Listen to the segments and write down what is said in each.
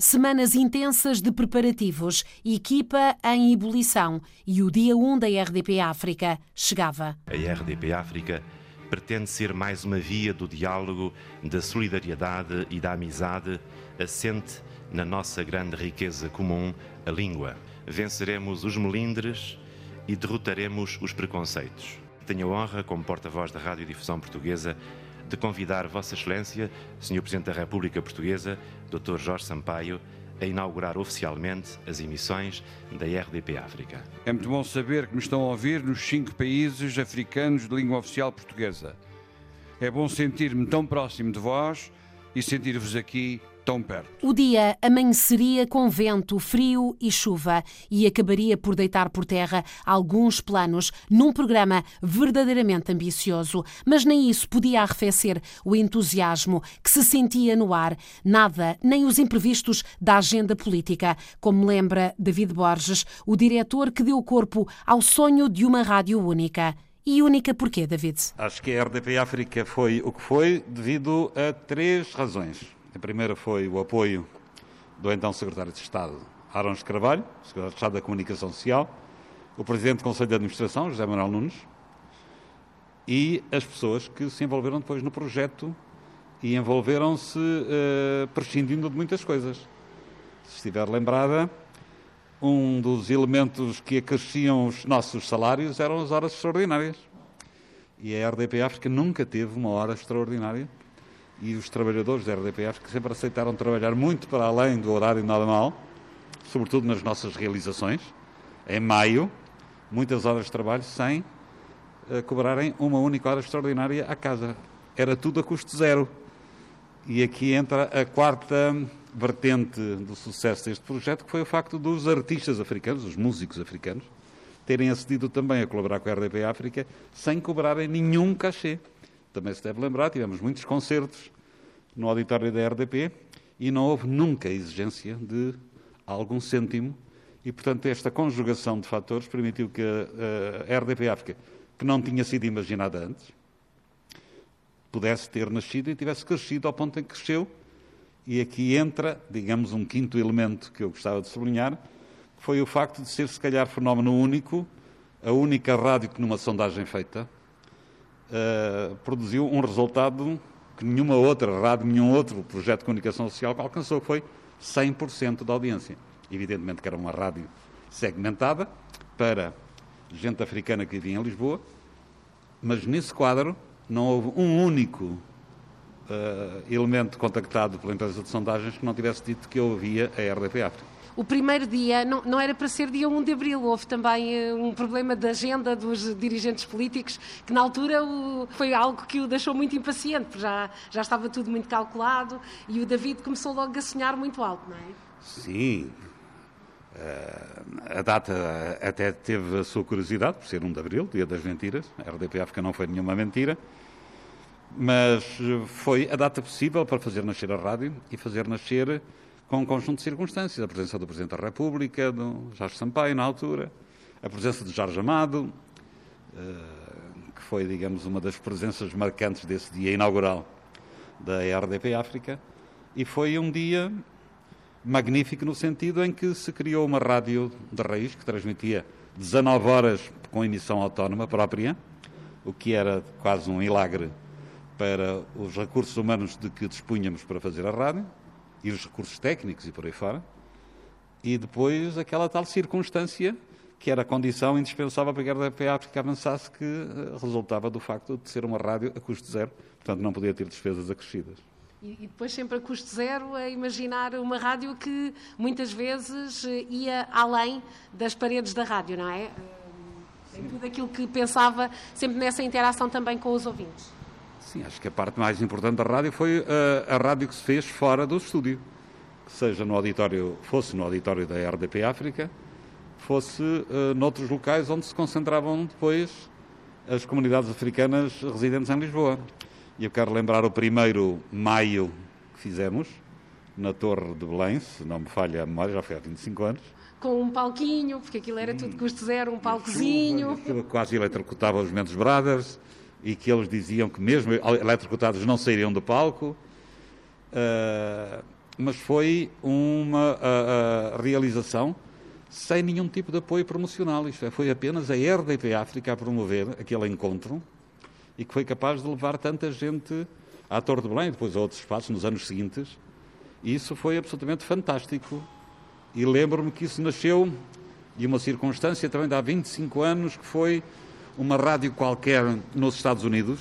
Semanas intensas de preparativos, equipa em ebulição e o dia 1 da RDP África chegava. A RDP África pretende ser mais uma via do diálogo, da solidariedade e da amizade, assente na nossa grande riqueza comum, a língua. Venceremos os melindres e derrotaremos os preconceitos. Tenho a honra, como porta-voz da Rádio Difusão Portuguesa, de convidar Vossa Excelência, Sr. Presidente da República Portuguesa, Dr. Jorge Sampaio, a inaugurar oficialmente as emissões da RDP África. É muito bom saber que me estão a ouvir nos cinco países africanos de língua oficial portuguesa. É bom sentir-me tão próximo de vós e sentir-vos aqui tão perto. O dia amanheceria com vento, frio e chuva e acabaria por deitar por terra alguns planos num programa verdadeiramente ambicioso. Mas nem isso podia arrefecer o entusiasmo que se sentia no ar. Nada, nem os imprevistos da agenda política, como lembra David Borges, o diretor que deu corpo ao sonho de uma rádio única. E única porquê, David? Acho que a RDP África foi o que foi devido a três razões. A primeira foi o apoio do então Secretário de Estado, Arons Carvalho, Secretário de Estado da Comunicação Social, o Presidente do Conselho de Administração, José Manuel Nunes, e as pessoas que se envolveram depois no projeto e envolveram-se uh, prescindindo de muitas coisas. Se estiver lembrada, um dos elementos que acresciam os nossos salários eram as horas extraordinárias. E a RDP África nunca teve uma hora extraordinária e os trabalhadores da RDPF que sempre aceitaram trabalhar muito para além do horário normal, sobretudo nas nossas realizações. Em maio, muitas horas de trabalho sem uh, cobrarem uma única hora extraordinária à casa. Era tudo a custo zero. E aqui entra a quarta vertente do sucesso deste projeto, que foi o facto dos artistas africanos, os músicos africanos, terem acedido também a colaborar com a RDP África sem cobrarem nenhum cachê. Também se deve lembrar, tivemos muitos concertos no auditório da RDP e não houve nunca exigência de algum cêntimo e, portanto, esta conjugação de fatores permitiu que a, a RDP África, que não tinha sido imaginada antes, pudesse ter nascido e tivesse crescido ao ponto em que cresceu. E aqui entra, digamos, um quinto elemento que eu gostava de sublinhar, que foi o facto de ser, se calhar, fenómeno único, a única rádio que, numa sondagem feita, uh, produziu um resultado que nenhuma outra rádio, nenhum outro projeto de comunicação social alcançou, que foi 100% da audiência. Evidentemente que era uma rádio segmentada para gente africana que vivia em Lisboa, mas nesse quadro não houve um único uh, elemento contactado pela empresa de sondagens que não tivesse dito que eu ouvia a RDP África o primeiro dia não, não, era para ser dia 1 de abril. Houve também uh, um problema de agenda dos dirigentes políticos, que na altura o, foi algo que o deixou muito impaciente, porque já, já estava tudo muito calculado e o David começou logo a sonhar muito alto, não é? Sim. Uh, a data até teve a sua curiosidade, por ser 1 de abril, dia das mentiras. A RDP África não foi nenhuma mentira mas foi a data possível para fazer nascer a rádio e fazer nascer com um conjunto de circunstâncias. A presença do Presidente da República, do Jorge Sampaio, na altura, a presença de Jorge Amado, eh, que foi, digamos, uma das presenças marcantes desse dia inaugural da RDP África, e foi um dia magnífico no sentido em que se criou uma rádio de raiz que transmitia 19 horas com emissão autónoma própria, o que era quase um milagre para os recursos humanos de que dispunhamos para fazer a rádio e os recursos técnicos e por aí fora, e depois aquela tal circunstância que era a condição indispensável para que a RDP África avançasse, que eh, resultava do facto de ser uma rádio a custo zero, portanto não podia ter despesas acrescidas. E, depois sempre a custo zero a imaginar uma rádio que muitas vezes eh, ia além das paredes da rádio, não é? Em tudo aquilo que pensava, sempre nessa interação também com os ouvintes. Sim, acho que a parte mais importante da rádio foi a, eh, a rádio que se fez fora do estúdio. Seja no auditório, fosse no auditório da RDP África, fosse uh, noutros locais onde se concentravam depois as comunidades africanas residentes em Lisboa. E eu quero lembrar o primeiro maio que fizemos, na Torre de Belém, se não me falha a memória, já foi há 25 anos. Com um palquinho, porque aquilo era tudo custo zero, um palcozinho. Aquilo quase eletrocutava os Mendes Brothers e que eles diziam que mesmo eletrocutados não sairiam do palco. Uh, mas foi uma a, a realização sem nenhum tipo de apoio promocional. Isto é, foi apenas a RDP África a promover aquele encontro e que foi capaz de levar tanta gente à Torre de Belém, depois a outros espaços nos anos seguintes. E isso foi absolutamente fantástico. E lembro-me que isso nasceu de uma circunstância também de há 25 anos, que foi uma rádio qualquer nos Estados Unidos,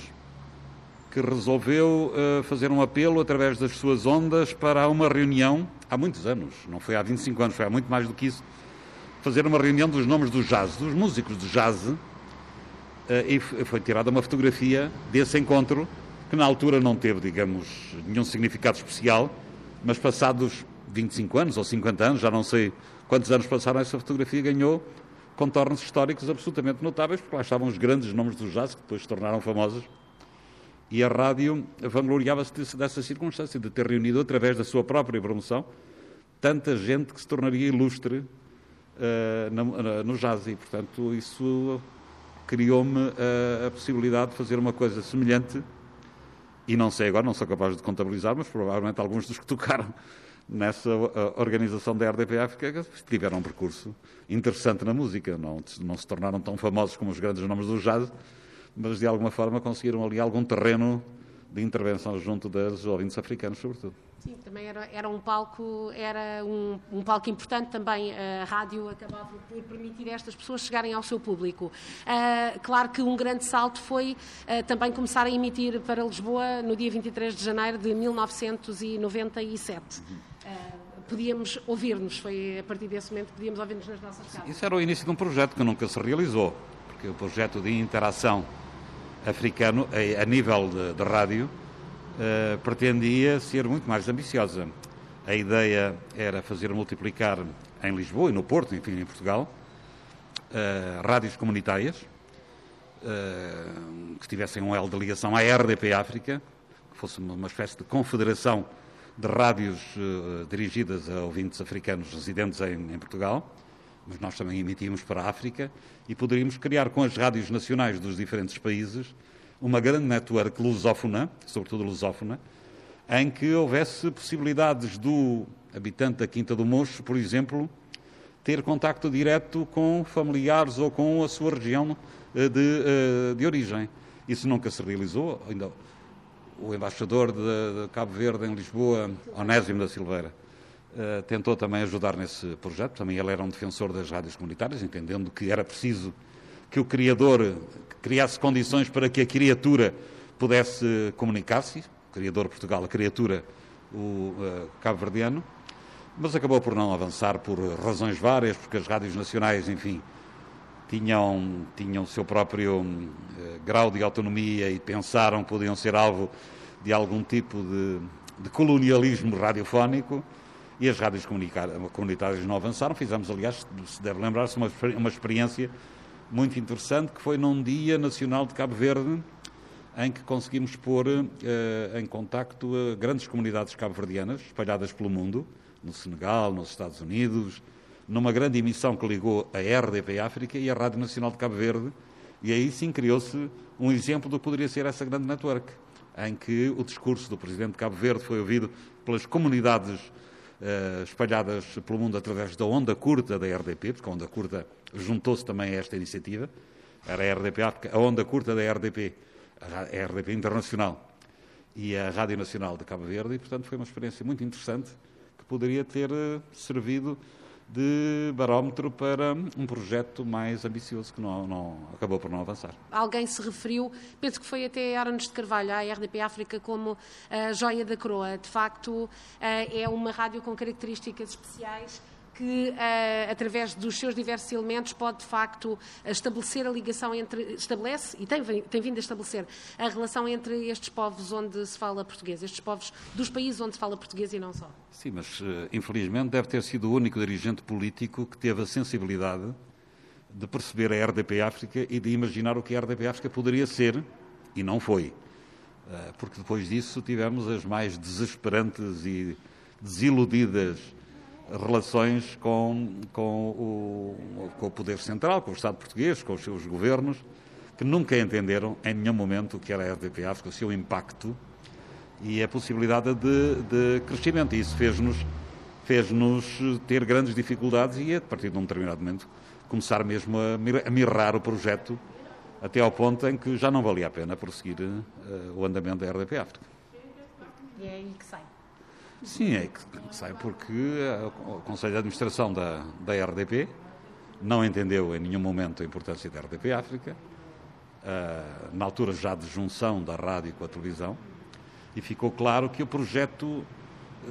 que resolveu uh, fazer um apelo através das suas ondas para uma reunião, há muitos anos, não foi há 25 anos, foi há muito mais do que isso, fazer uma reunião dos nomes do jazz, dos músicos de jazz, uh, e foi tirada uma fotografia desse encontro, que na altura não teve, digamos, nenhum significado especial, mas passados 25 anos ou 50 anos, já não sei quantos anos passaram, essa fotografia ganhou contornos históricos absolutamente notáveis, porque lá estavam os grandes nomes do jazz, que depois se tornaram famosos. E a rádio vangloriava-se dessa circunstância, de ter reunido, através da sua própria promoção, tanta gente que se tornaria ilustre uh, na, no jazz. E, portanto, isso criou-me uh, a possibilidade de fazer uma coisa semelhante. E não sei agora, não sou capaz de contabilizar, mas provavelmente alguns dos que tocaram nessa organização da RDP África tiveram um percurso interessante na música. Não, não se tornaram tão famosos como os grandes nomes do jazz, mas de alguma forma conseguiram ali algum terreno de intervenção junto dos ouvintes africanos, sobretudo. Sim, também era, era um palco, era um, um, palco importante também. A rádio acabava por permitir estas pessoas chegarem ao seu público. Uh, claro que um grande salto foi uh, também começar a emitir para Lisboa no dia 23 de janeiro de 1997. Uhum. Uh, podíamos ouvir-nos, foi a partir desse momento que podíamos ouvir-nos nas nossas casas. Isso era o início de um projeto que nunca se realizou, porque o projeto de interação africano a, a nível de, de rádio uh, pretendia ser muito mais ambiciosa. A ideia era fazer multiplicar em Lisboa e no Porto, enfim, em Portugal, uh, rádios comunitárias uh, que tivessem um L de ligação à RDP África, que fosse uma espécie de confederação de rádios uh, dirigidas a ouvintes africanos residentes em, em, Portugal, mas nós também emitimos para a África e poderíamos criar com as rádios nacionais dos diferentes países uma grande network lusófona, sobretudo lusófona, em que houvesse possibilidades do habitante da Quinta do Mocho, por exemplo, ter contacto direto com familiares ou com a sua região uh, de, uh, de origem. Isso nunca se realizou, ainda o embaixador de, de, Cabo Verde em Lisboa, Onésimo da Silveira, uh, tentou também ajudar nesse projeto. Também ele era um defensor das rádios comunitárias, entendendo que era preciso que o criador criasse condições para que a criatura pudesse comunicar-se. O criador Portugal, a criatura, o uh, cabo-verdiano. Mas acabou por não avançar por razões várias, porque as rádios nacionais, enfim, tinham, tinham o seu próprio uh, grau de autonomia e pensaram que podiam ser alvo de algum tipo de, de colonialismo radiofónico e as rádios comunitárias não avançaram. Fizemos, aliás, se deve lembrar-se, uma, uma experiência muito interessante que foi num Dia Nacional de Cabo Verde, em que conseguimos pôr uh, em contacto grandes comunidades cabo-verdianas espalhadas pelo mundo, no Senegal, nos Estados Unidos, numa grande emissão que ligou a RDP África e a Rádio Nacional de Cabo Verde, e aí sim criou-se um exemplo do que poderia ser essa grande network, em que o discurso do Presidente de Cabo Verde foi ouvido pelas comunidades uh, espalhadas pelo mundo através da onda curta da RDP, porque a onda curta juntou-se também a esta iniciativa, era a RDP África, a onda curta da RDP, a RDP Internacional e a Rádio Nacional de Cabo Verde, e portanto foi uma experiência muito interessante que poderia ter uh, servido de barómetro para um projeto mais ambicioso que não, não, acabou por não avançar. Alguém se referiu, penso que foi até Arones de Carvalho, à RDP África, como a joia da coroa. De facto, eh, é uma rádio com características especiais que, uh, através dos seus diversos elementos, pode de facto estabelecer a ligação entre. estabelece e tem, tem vindo a estabelecer a relação entre estes povos onde se fala português, estes povos dos países onde se fala português e não só. Sim, mas uh, infelizmente deve ter sido o único dirigente político que teve a sensibilidade de perceber a RDP África e de imaginar o que a RDP África poderia ser, e não foi. Porque depois disso tivemos as mais desesperantes e desiludidas relações com, com, o, com o poder central, com o Estado português, com os seus governos, que nunca entenderam em nenhum momento o que era a RDP África, o seu impacto e a possibilidade de, de crescimento. E isso fez-nos fez-nos ter grandes dificuldades e, a partir de um determinado momento, começar mesmo a mirrar o projeto até ao ponto em que já não valia a pena prosseguir uh, o andamento da RDP África. E é aí que sai? Sim, é que sai porque o Conselho de Administração da, da RDP não entendeu em nenhum momento a importância da RDP África, uh, na altura já de junção da rádio com a televisão, e ficou claro que o projeto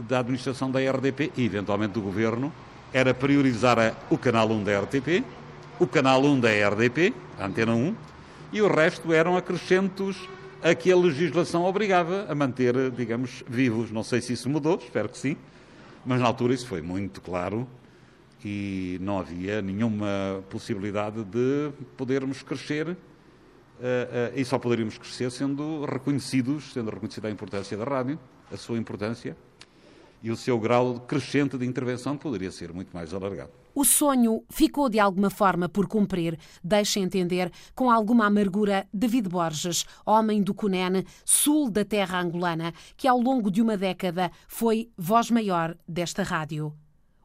da administração da RDP e, eventualmente, do governo era priorizar o canal 1 da RTP, o canal 1 da RDP, a Antena 1, e o resto eram acrescentos a que a legislação obrigava a manter, digamos, vivos. Não sei se isso mudou, espero que sim, mas na altura isso foi muito claro e não havia nenhuma possibilidade de podermos crescer uh, uh, e só poderíamos crescer sendo reconhecidos, sendo reconhecida a importância da rádio, a sua importância e o seu grau crescente de intervenção poderia ser muito mais alargado. O sonho ficou de alguma forma por cumprir, deixa entender, com alguma amargura, David Borges, homem do Cunene, sul da terra angolana, que ao longo de uma década foi voz maior desta rádio.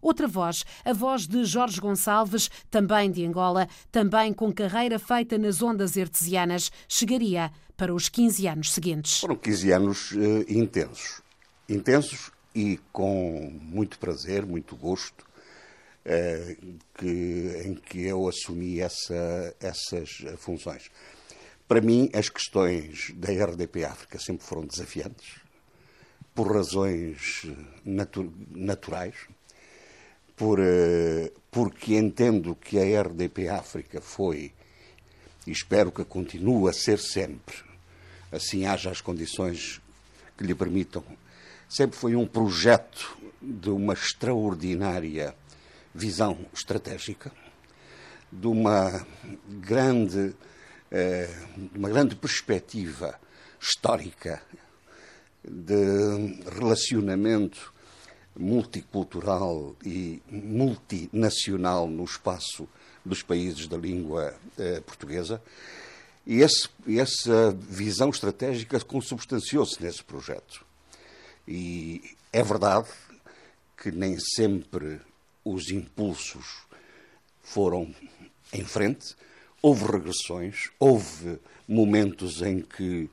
Outra voz, a voz de Jorge Gonçalves, também de Angola, também com carreira feita nas ondas artesianas, chegaria para os 15 anos seguintes. Foram 15 anos uh, intensos. Intensos e com muito prazer, muito gosto, eh, que, em que eu assumi essa, essas funções. Para mim, as questões da RDP África sempre foram desafiantes, por razões natu naturais, por, eh, porque entendo que a RDP África foi, e espero que continue a ser sempre, assim haja as condições que lhe permitam, sempre foi um projeto de uma extraordinária visão estratégica, de uma grande, eh, uma grande perspectiva histórica de relacionamento multicultural e multinacional no espaço dos países da língua eh, portuguesa. E esse, essa visão estratégica consubstanciou-se nesse projeto. E é verdade que nem sempre os impulsos foram em frente, houve regressões, houve momentos em que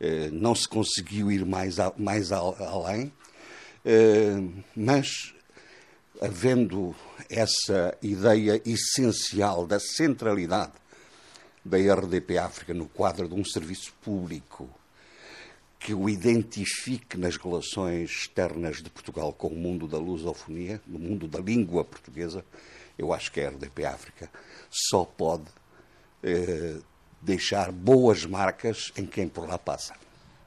eh, não se conseguiu ir mais, a, mais a, além, eh, mas havendo essa ideia essencial da centralidade da RDP África no quadro de um serviço público que o identifique nas relações externas de Portugal com o mundo da lusofonia, no mundo da língua portuguesa, eu acho que a RDP África só pode eh, deixar boas marcas em quem por lá passa.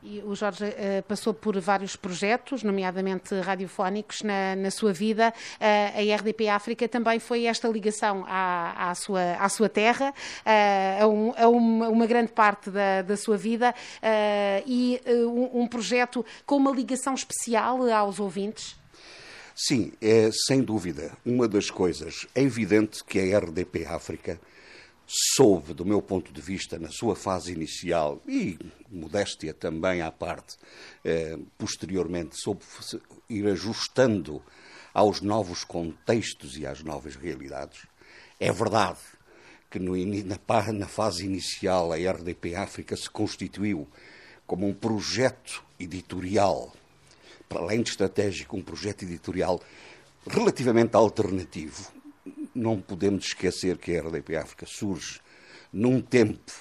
E o Jorge uh, passou por vários projetos, nomeadamente radiofónicos, na, na sua vida. Uh, a RDP África também foi esta ligação à, à, sua, à sua terra, uh, a, um, a uma, uma, grande parte da, da sua vida, e um, um projeto com uma ligação especial aos ouvintes. Sim, é sem dúvida. Uma das coisas. É evidente que a RDP África soube, do meu ponto de vista, na sua fase inicial, e modéstia também à parte, eh, posteriormente, soube ir ajustando aos novos contextos e às novas realidades. É verdade que no, na, na fase inicial a RDP África se constituiu como um projeto editorial, para além de estratégico, um projeto editorial relativamente alternativo, não podemos esquecer que a RDP África surge num tempo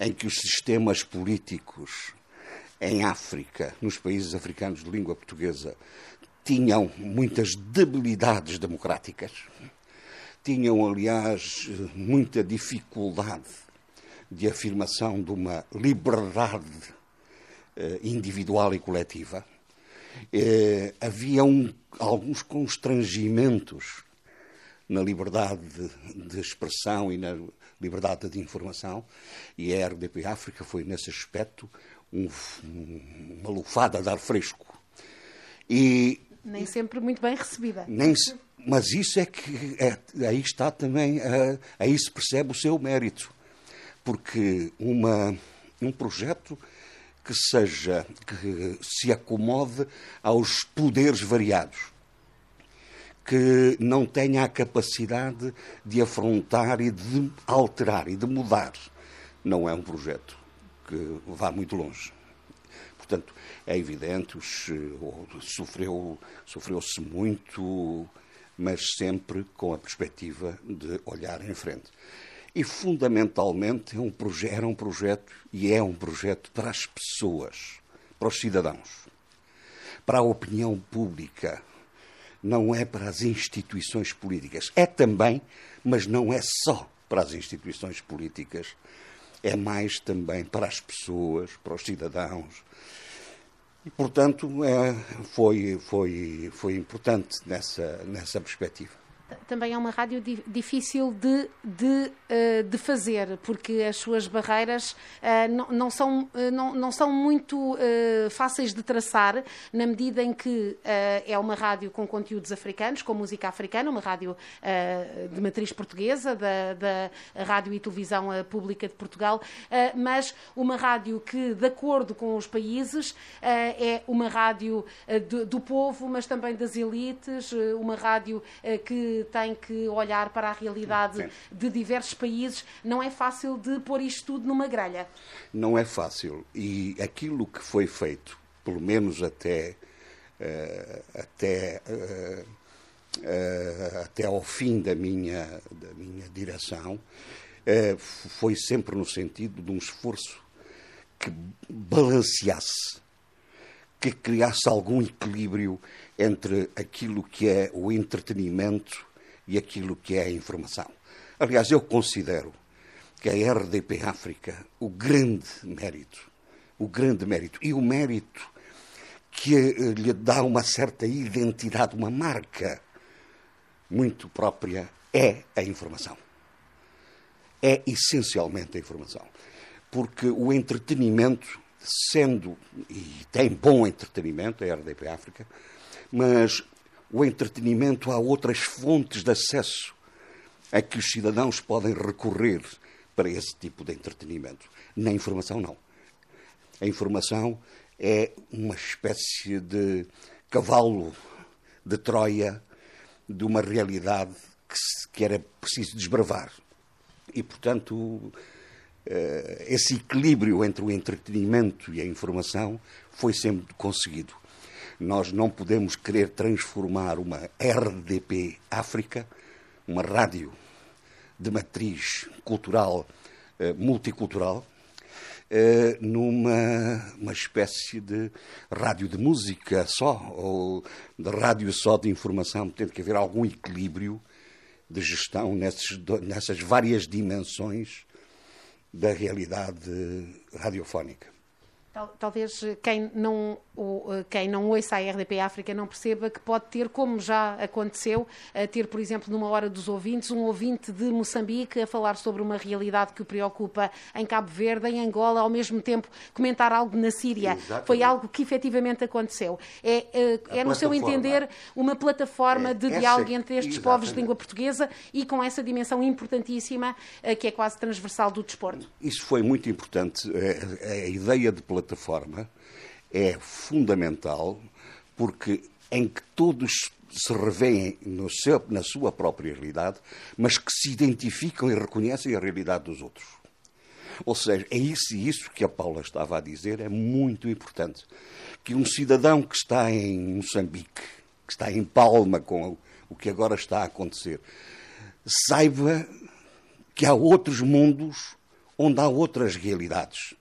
em que os sistemas políticos em África, nos países africanos de língua portuguesa, tinham muitas debilidades democráticas, tinham, aliás, muita dificuldade de afirmação de uma liberdade eh, individual e coletiva. Eh, havia um, alguns constrangimentos na liberdade de, de, expressão e na liberdade de informação, e a RDP África foi, nesse aspecto, um, uma lufada de ar fresco. E, nem sempre muito bem recebida. Nem, mas isso é que é, aí está também, é, aí se percebe o seu mérito, porque uma, um projeto que seja que se acomode aos poderes variados, que não tenha a capacidade de afrontar e de alterar e de mudar. Não é um projeto que vá muito longe. Portanto, é evidente, sofreu, sofreu-se muito, mas sempre com a perspectiva de olhar em frente. E, fundamentalmente, é um era um projeto, e é um projeto para as pessoas, para os cidadãos, para a opinião pública. Não é para as instituições políticas. É também, mas não é só para as instituições políticas. É mais também para as pessoas, para os cidadãos. E, portanto, é, foi, foi, foi importante nessa, nessa perspectiva também é uma rádio difícil de, de, eh, de fazer, porque as suas barreiras eh, não, não, são, eh, não, não são muito fáceis de traçar, na medida em que é uma rádio com conteúdos africanos, com música africana, uma rádio de matriz portuguesa, da, da Rádio e Televisão Pública de Portugal, mas uma rádio que, de acordo com os países, é uma rádio do, do povo, mas também das elites, uma rádio que tem que olhar para a realidade Sim. de diversos países, não é fácil de pôr isto tudo numa grelha. Não é fácil. E aquilo que foi feito, pelo menos até, uh, até, uh, uh, até ao fim da minha, da minha direção, foi sempre no sentido de um esforço que balanceasse, que criasse algum equilíbrio entre aquilo que é o entretenimento e aquilo que é a informação. Aliás, eu considero que a RDP África, o grande mérito, o grande mérito e o mérito que eh, lhe dá uma certa identidade, uma marca muito própria, é a informação. É essencialmente a informação. Porque o entretenimento, sendo, e tem bom entretenimento, a RDP África, mas o entretenimento há outras fontes de acesso a que os cidadãos podem recorrer para esse tipo de entretenimento. Na informação, não. A informação é uma espécie de cavalo de Troia de uma realidade que, era preciso desbravar. E, portanto, eh, esse equilíbrio entre o entretenimento e a informação foi sempre conseguido. Nós não podemos querer transformar uma RDP África, uma rádio de matriz cultural, eh, multicultural, eh, numa uma espécie de rádio de música só, ou de rádio só de informação. Tem que haver algum equilíbrio de gestão nesses, nessas várias dimensões da realidade radiofónica. Talvez quem não, quem não ouça a RDP África não perceba que pode ter, como já aconteceu, ter, por exemplo, numa hora dos ouvintes, um ouvinte de Moçambique a falar sobre uma realidade que o preocupa em Cabo Verde, em Angola, ao mesmo tempo comentar algo na Síria. Exatamente. Foi algo que efetivamente aconteceu. É, é, é no seu entender, uma plataforma é, de diálogo entre estes exatamente. povos de língua portuguesa e com essa dimensão importantíssima eh, que é quase transversal do desporto. Isso foi muito importante. A, a ideia de plataforma plataforma é fundamental porque em que todos se revêem seu, na sua própria realidade, mas que se identificam e reconhecem a realidade dos outros. Ou seja, é isso e isso que a Paula estava a dizer, é muito importante. Que um cidadão que está em Moçambique, que está em Palma com o que agora está a acontecer, saiba que há outros mundos onde há outras realidades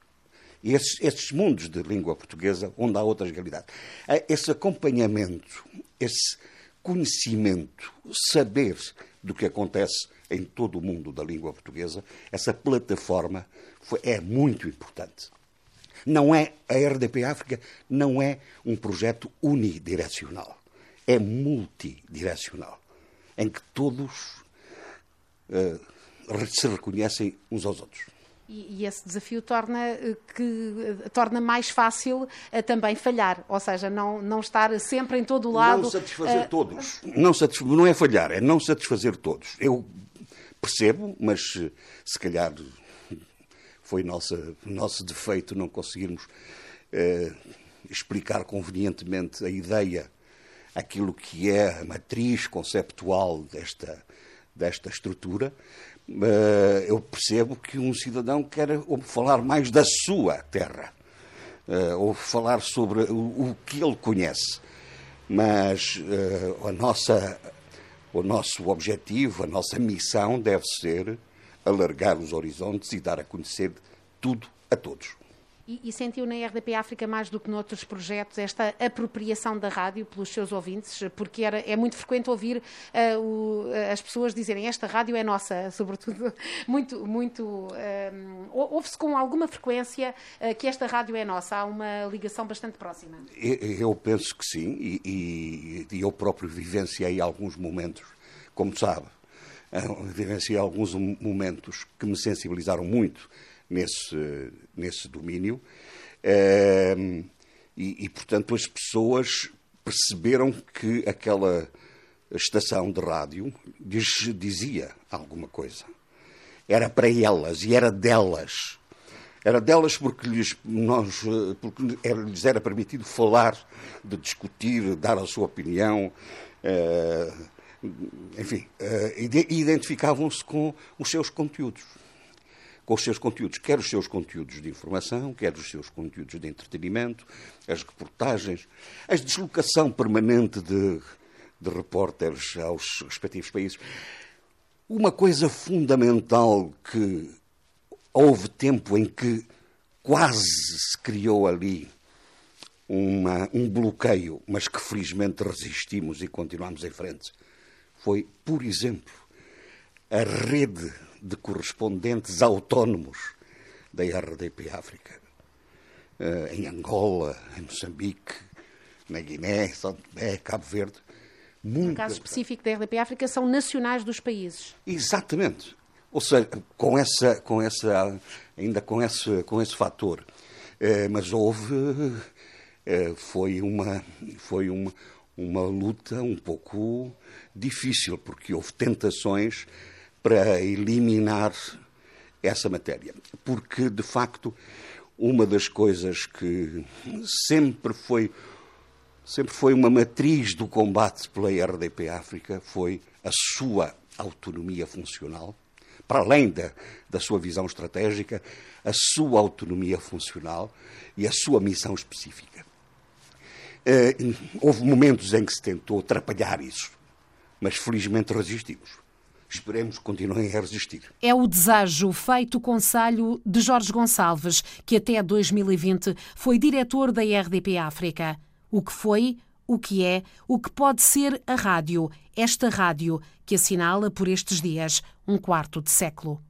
esses, esses mundos de língua portuguesa onde há outras realidades. Eh, esse acompanhamento, esse conhecimento, saber do que acontece em todo o mundo da língua portuguesa, essa plataforma foi, é muito importante. Não é a RDP África não é um projeto unidirecional, é multidirecional, em que todos uh, se reconhecem uns aos outros. E, e, esse desafio torna, eh, que, eh, torna mais fácil uh, também falhar, ou seja, não, não estar sempre em todo o lado. Não satisfazer uh, todos. Não, satisf... não é falhar, é não satisfazer todos. Eu percebo, mas se calhar foi nossa, nosso defeito não conseguirmos eh, explicar convenientemente a ideia, aquilo que é a matriz conceptual desta, desta estrutura, eh, eu percebo que um cidadão quer falar mais da sua terra, eh, ou falar sobre o, que ele conhece. Mas a nossa, o nosso objetivo, a nossa missão deve ser alargar os horizontes e dar a conhecer tudo a todos. E, e, sentiu na RDP África mais do que noutros projetos esta apropriação da rádio pelos seus ouvintes? Porque era, é muito frequente ouvir uh, o, as pessoas dizerem esta rádio é nossa, sobretudo muito, muito um, ehm, ouve-se com alguma frequência uh, que esta rádio é nossa. Há uma ligação bastante próxima. Eu, eu penso que sim e, e eu próprio vivenciei alguns momentos, como sabe, vivenciei alguns momentos que me sensibilizaram muito nesse, nesse domínio. Ehm, e, e, portanto, as pessoas perceberam que aquela estação de rádio lhes dizia alguma coisa. Era para elas e era delas. Era delas porque lhes, nós, porque era, lhes era permitido falar, de discutir, dar a sua opinião. Uh, enfim, uh, identificavam-se com os seus conteúdos com os seus conteúdos, quer os seus conteúdos de informação, quer os seus conteúdos de entretenimento, as reportagens, a deslocação permanente de, de repórteres aos respectivos países. Uma coisa fundamental que houve tempo em que quase se criou ali uma, um bloqueio, mas que felizmente resistimos e continuamos em frente, foi, por exemplo, a rede de correspondentes autónomos da RDP África. Uh, em Angola, em Moçambique, na Guiné, São Tomé, Cabo Verde. Muito... No caso específico da RDP África, são nacionais dos países. Exatamente. Ou seja, com essa, com essa, ainda com esse, com esse fator. Uh, mas houve, uh, foi, uma, foi uma, uma luta um pouco difícil, porque houve tentações para eliminar essa matéria. Porque, de facto, uma das coisas que sempre foi, sempre foi uma matriz do combate pela RDP África foi a sua autonomia funcional, para além da, da sua visão estratégica, a sua autonomia funcional e a sua missão específica. Uh, houve momentos em que se tentou atrapalhar isso, mas felizmente resistimos. Esperemos que continuem a resistir. É o desejo feito conselho de Jorge Gonçalves, que até 2020 foi diretor da RDP África. O que foi, o que é, o que pode ser a rádio, esta rádio que assinala por estes dias um quarto de século.